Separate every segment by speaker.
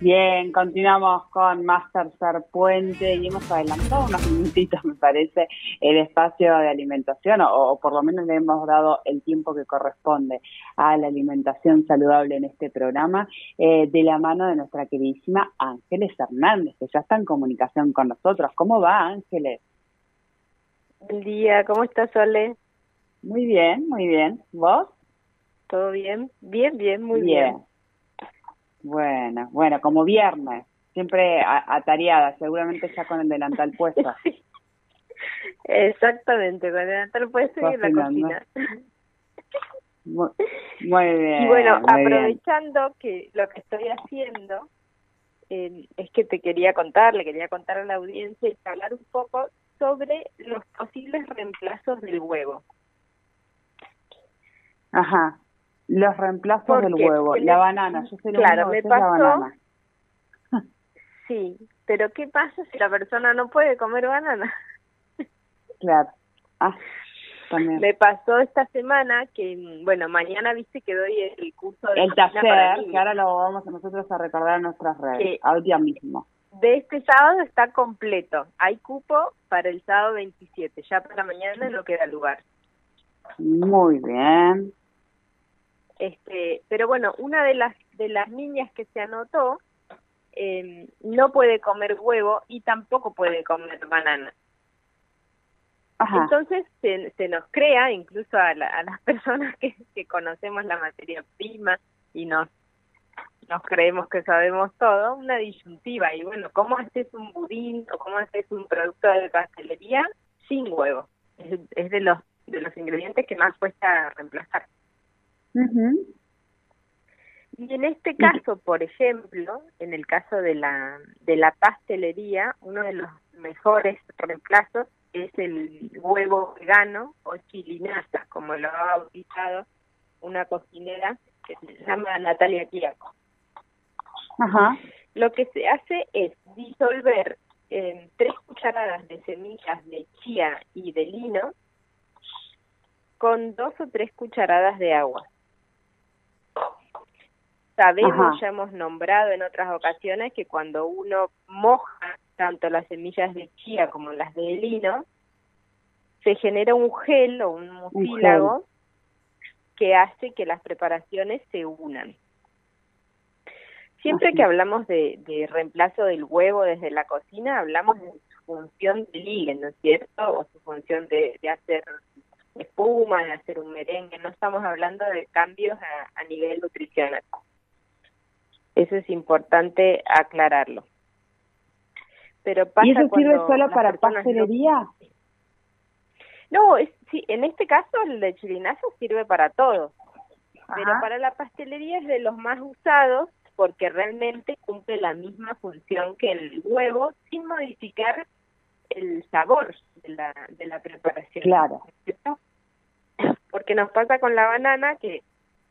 Speaker 1: Bien, continuamos con más tercer puente y hemos adelantado unos minutitos, me parece, el espacio de alimentación, o, por lo menos le hemos dado el tiempo que corresponde a la alimentación saludable en este programa, eh, de la mano de nuestra queridísima Ángeles Hernández, que ya está en comunicación con nosotros. ¿Cómo va, Ángeles?
Speaker 2: Buen día, ¿cómo estás, Sole?
Speaker 1: Muy bien, muy bien. ¿Vos?
Speaker 2: ¿Todo bien? Bien, bien, muy bien.
Speaker 1: Bueno, bueno, como viernes, siempre atareada, seguramente ya con el delantal puesto.
Speaker 2: Exactamente, con el delantal puesto y en la cocina.
Speaker 1: Muy, bien.
Speaker 2: Y bueno, aprovechando que lo que estoy haciendo eh, es que te quería contar, le quería contar a la audiencia y hablar un poco sobre los posibles reemplazos del huevo.
Speaker 1: Ajá. Los reemplazos del huevo, la banana, yo sé lo
Speaker 2: claro, me pasó,
Speaker 1: la banana.
Speaker 2: Sí, pero ¿qué pasa si la persona no puede comer banana?
Speaker 1: Claro. Ah, también.
Speaker 2: Me pasó esta semana que, bueno, mañana viste que doy el curso de
Speaker 1: El taller, que ahora lo vamos a nosotros a recordar en nuestras redes, al día mismo.
Speaker 2: De este sábado está completo. Hay cupo para el sábado 27. Ya para mañana no queda lugar.
Speaker 1: Muy bien.
Speaker 2: Este, pero bueno, una de las de las niñas que se anotó eh, no puede comer huevo y tampoco puede comer banana. Entonces se, se, nos crea, incluso a, a las personas que, que conocemos la materia prima y nos nos creemos que sabemos todo, una disyuntiva. Y bueno, ¿cómo haces un budín o cómo haces un producto de pastelería sin huevo? Es, es de los de los ingredientes que más cuesta reemplazar. Y en este caso, por ejemplo, en el caso de la, de la pastelería, uno de los mejores reemplazos es el huevo vegano o chilinaza, como lo ha bautizado una cocinera que se llama Natalia Quiaco.
Speaker 1: Ajá.
Speaker 2: Lo que se hace es disolver en tres cucharadas de semillas de chía y de lino con dos o tres cucharadas de agua. Sabemos, ya hemos nombrado en otras ocasiones que cuando uno moja tanto las semillas de chía como las de lino, se genera un gel o un mucílago que hace que las preparaciones se unan. Siempre que hablamos de, de, reemplazo del huevo desde la cocina, hablamos de su función de ligue, ¿no es cierto? O su función de, de hacer espuma, de hacer un merengue. No estamos hablando de cambios a nivel nutricional. Eso es importante aclararlo. Pero pasa
Speaker 1: ¿Y eso sirve solo para pastelería?
Speaker 2: No, es, sí, en este caso el de chilinazo sirve para todo. Pero para la pastelería es de los más usados porque realmente cumple la misma función que el huevo sin modificar el sabor de la, de la preparación.
Speaker 1: Claro.
Speaker 2: Porque nos pasa con la banana que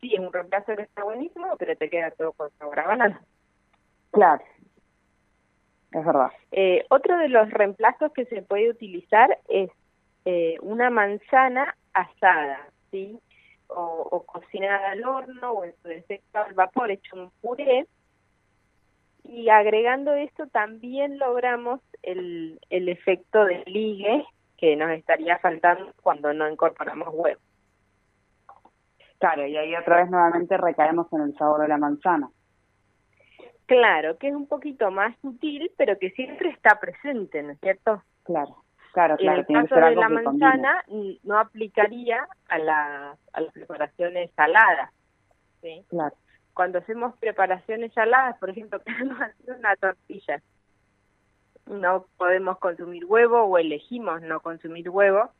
Speaker 2: sí, es un reemplazo que está buenísimo, pero te queda todo con sabor a banana.
Speaker 1: Claro, es verdad.
Speaker 2: Eh, otro de los reemplazos que se puede utilizar es eh, una manzana asada, ¿sí? O, o, cocinada al horno o en su defecto al vapor, hecho un puré. Y agregando esto también logramos el, el efecto de ligue que nos estaría faltando cuando no incorporamos huevo.
Speaker 1: Claro, y ahí otra vez nuevamente recaemos en el sabor de la manzana.
Speaker 2: Claro, que es un poquito más sutil, pero que siempre está presente, ¿no es cierto?
Speaker 1: Claro, claro, claro.
Speaker 2: En el caso de la manzana no aplicaría a, la, a las preparaciones saladas, ¿sí?
Speaker 1: Claro.
Speaker 2: Cuando hacemos preparaciones saladas, por ejemplo, queremos hacer una tortilla, no podemos consumir huevo o elegimos no consumir huevo,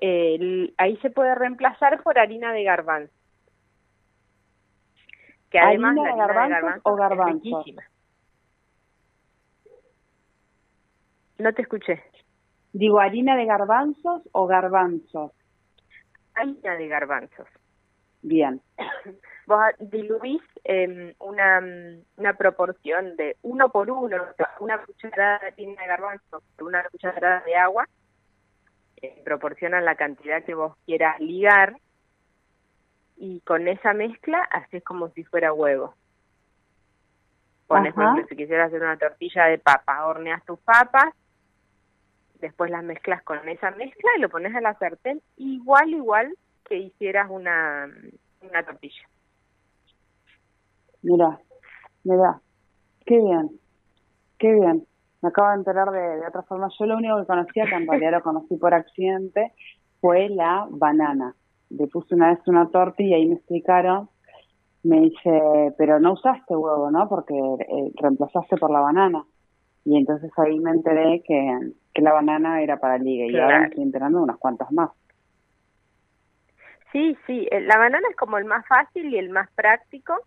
Speaker 2: ahí se puede reemplazar por harina de garbanzo.
Speaker 1: Que además ¿Harina de garbanzo, o garbanzo?
Speaker 2: No te escuché.
Speaker 1: Digo, harina de garbanzos o garbanzos.
Speaker 2: Harina de garbanzos.
Speaker 1: Bien.
Speaker 2: Vos diluís eh, una, una proporción de uno por uno, una cucharada de harina de garbanzos por una cucharada de agua, proporcionan la cantidad que vos quieras ligar y con esa mezcla haces como si fuera huevo. Pones, por ejemplo, si quisieras hacer una tortilla de papa, horneas tus papas, después las mezclas con esa mezcla y lo pones a la sartén igual, igual que hicieras una, una tortilla.
Speaker 1: Mira, mira, qué bien, qué bien. Me acabo de enterar de, otra forma. Yo lo único que conocía, que en realidad lo conocí por accidente, fue la banana. Le puse una vez una torta y ahí me explicaron, me dice, pero no usaste huevo, ¿no? Porque eh, reemplazaste por la banana. Y entonces ahí me enteré que, que la banana era para liga y ahora me estoy enterando unas cuantas más.
Speaker 2: Sí, sí, eh, la banana es como el más fácil y el más práctico,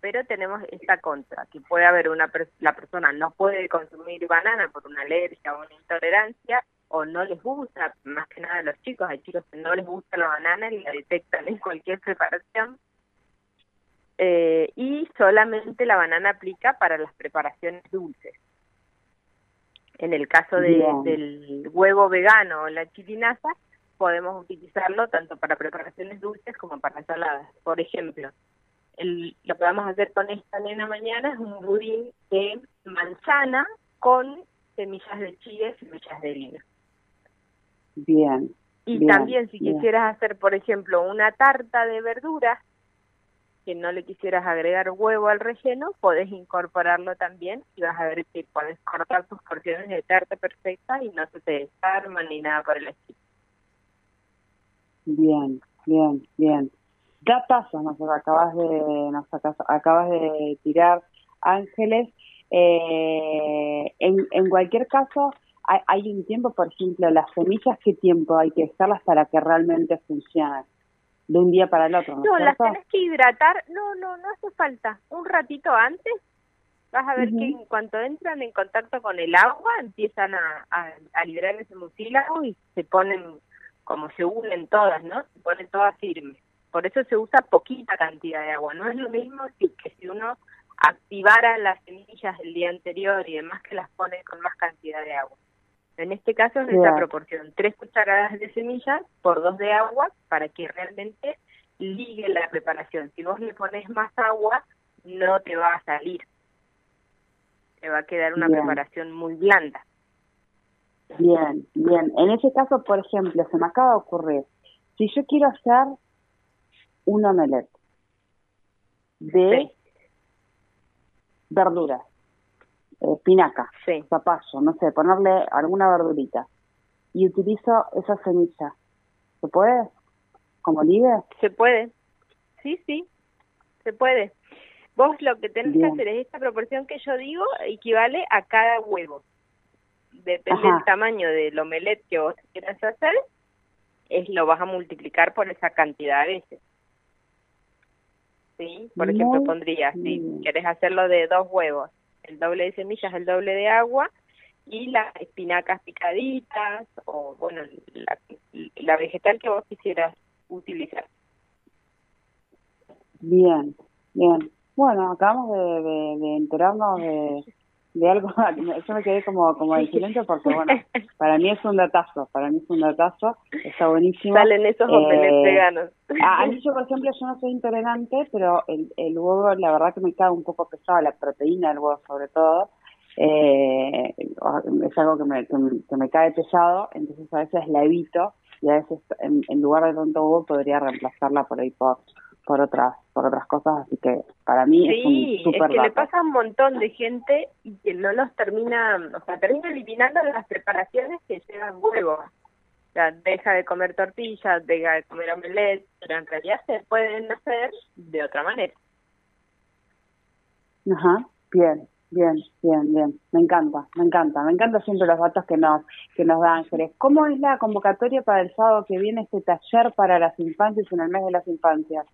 Speaker 2: pero tenemos esta contra, que puede haber una la persona no puede consumir banana por una alergia o una intolerancia, o no les gusta, más que nada a los chicos, hay chicos que no les gusta la banana y la detectan en cualquier preparación, eh, y solamente la banana aplica para las preparaciones dulces. En el caso de, del huevo vegano o la chilinaza, podemos utilizarlo tanto para preparaciones dulces como para ensaladas. Por ejemplo, el, lo que vamos a hacer con esta nena mañana es un budín de manzana con semillas de chile, semillas de lino.
Speaker 1: Bien.
Speaker 2: Y también si quisieras hacer, por ejemplo, una tarta de verduras, que no le quisieras agregar huevo al relleno, podés incorporarlo también y vas a ver que puedes cortar tus porciones de tarta perfecta y no se te desarman ni nada por el estilo.
Speaker 1: Bien, bien, bien. Datazo nos acabas de, nos acabas de tirar, Ángeles. Eh, en, en cualquier caso, hay, hay, un tiempo, por ejemplo, las semillas, ¿qué tiempo hay que dejarlas para que realmente funcionen? De un día para el otro.
Speaker 2: No, las tenés que hidratar. No, no, no hace falta. Un ratito antes vas a ver que en cuanto entran en contacto con el agua empiezan a, a, a liberar ese mucílago y se ponen como se unen todas, ¿no? Se ponen todas firmes. Por eso se usa poquita cantidad de agua. No es lo mismo que, si uno activara las semillas el día anterior y demás que las pone con más cantidad de agua. En este caso es esa proporción, tres cucharadas de semillas por dos de agua para que realmente ligue la preparación. Si vos le pones más agua, no te va a salir. Te va a quedar una preparación muy blanda.
Speaker 1: Bien, bien. En ese caso, por ejemplo, se me acaba de ocurrir, si yo quiero hacer un omelette de verduras, espinaca, zapallo, no sé, ponerle alguna verdurita y utilizo esa semilla, ¿se puede? ¿Como libre?
Speaker 2: Se puede, sí, sí, se puede. Vos lo que tenés que hacer es esta proporción que yo digo equivale a cada huevo depende del tamaño del omelette que vos quieras hacer, es lo vas a multiplicar por esa cantidad de veces. ¿Sí? Por ejemplo, pondría, si quieres hacerlo de dos huevos, el doble de semillas, el doble de agua y las espinacas picaditas o, bueno, la, la vegetal que vos quisieras utilizar.
Speaker 1: Bien, bien. Bueno, acabamos de, de enterarnos de, de algo, yo me quedé como, como en silencio porque, bueno, para mí es un datazo, para mí es un datazo, está buenísimo.
Speaker 2: Salen esos eh, veganos.
Speaker 1: A, mí yo, por ejemplo, yo no soy intolerante, pero el, el huevo, la verdad que me cae un poco pesado, la proteína del huevo sobre todo, eh, es algo que me, que me, cae pesado, entonces a veces la evito y a veces en, en lugar de tanto huevo podría reemplazarla por ahí por por otras por otras cosas así que para mí es un super
Speaker 2: es que le pasa a un montón de gente y que no los termina o sea termina eliminando las preparaciones que llevan huevo. O sea deja de comer tortillas deja de comer omelette pero en realidad se pueden hacer de otra manera.
Speaker 1: Ajá bien bien bien bien. Me encanta me encanta me encanta siempre los datos que nos que nos da Ángeles cómo es la convocatoria para el sábado que viene este taller para las infancias en el mes de las infancias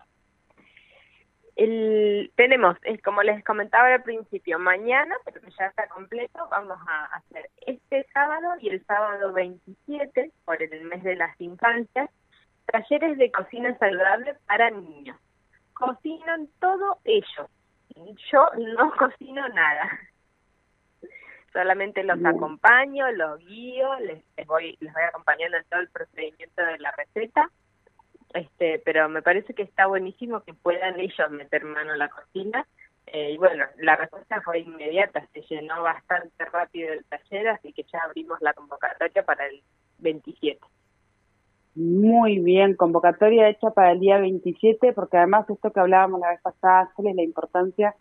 Speaker 2: El, tenemos, es como les comentaba al principio, mañana, pero que ya está completo, vamos a hacer este sábado y el sábado 27, por el mes de las infancias, talleres de cocina saludable para niños. Cocinan todo ellos. Yo no cocino nada. Solamente los acompaño, los guío, les, voy les voy acompañando en todo el procedimiento de la receta este, pero me parece que está buenísimo que puedan ellos meter mano en la cocina. Eh, y bueno, la respuesta fue inmediata, se llenó bastante rápido el taller, así que ya abrimos la convocatoria para el 27.
Speaker 1: Muy bien, convocatoria hecha para el día 27, porque además esto que hablábamos la vez pasada, es la importancia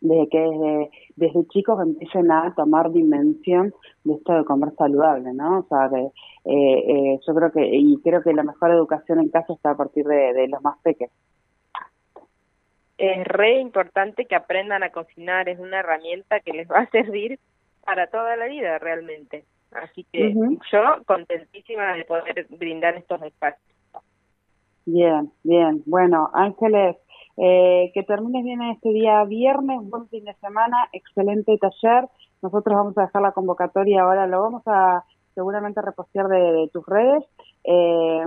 Speaker 1: de que desde, chicos empiecen a tomar dimensión de esto de comer saludable, ¿no? O sea, eh, eh, yo creo que, y creo que la mejor educación en casa está a partir de, los más pequeños.
Speaker 2: Es re importante que aprendan a cocinar, es una herramienta que les va a servir para toda la vida realmente. Así que yo contentísima de poder brindar estos espacios.
Speaker 1: Bien, bien. Bueno, Ángeles, eh, que termines bien este día viernes, buen fin de semana, excelente taller. Nosotros vamos a dejar la convocatoria ahora, lo vamos a seguramente repostear de, tus redes eh,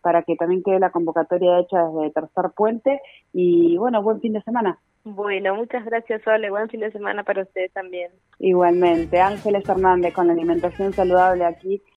Speaker 1: para que también quede la convocatoria hecha desde Tercer Puente. Y bueno, buen fin de semana.
Speaker 2: Bueno, muchas gracias, Sole. Buen fin de semana para ustedes también.
Speaker 1: Igualmente. Ángeles Hernández con la alimentación saludable aquí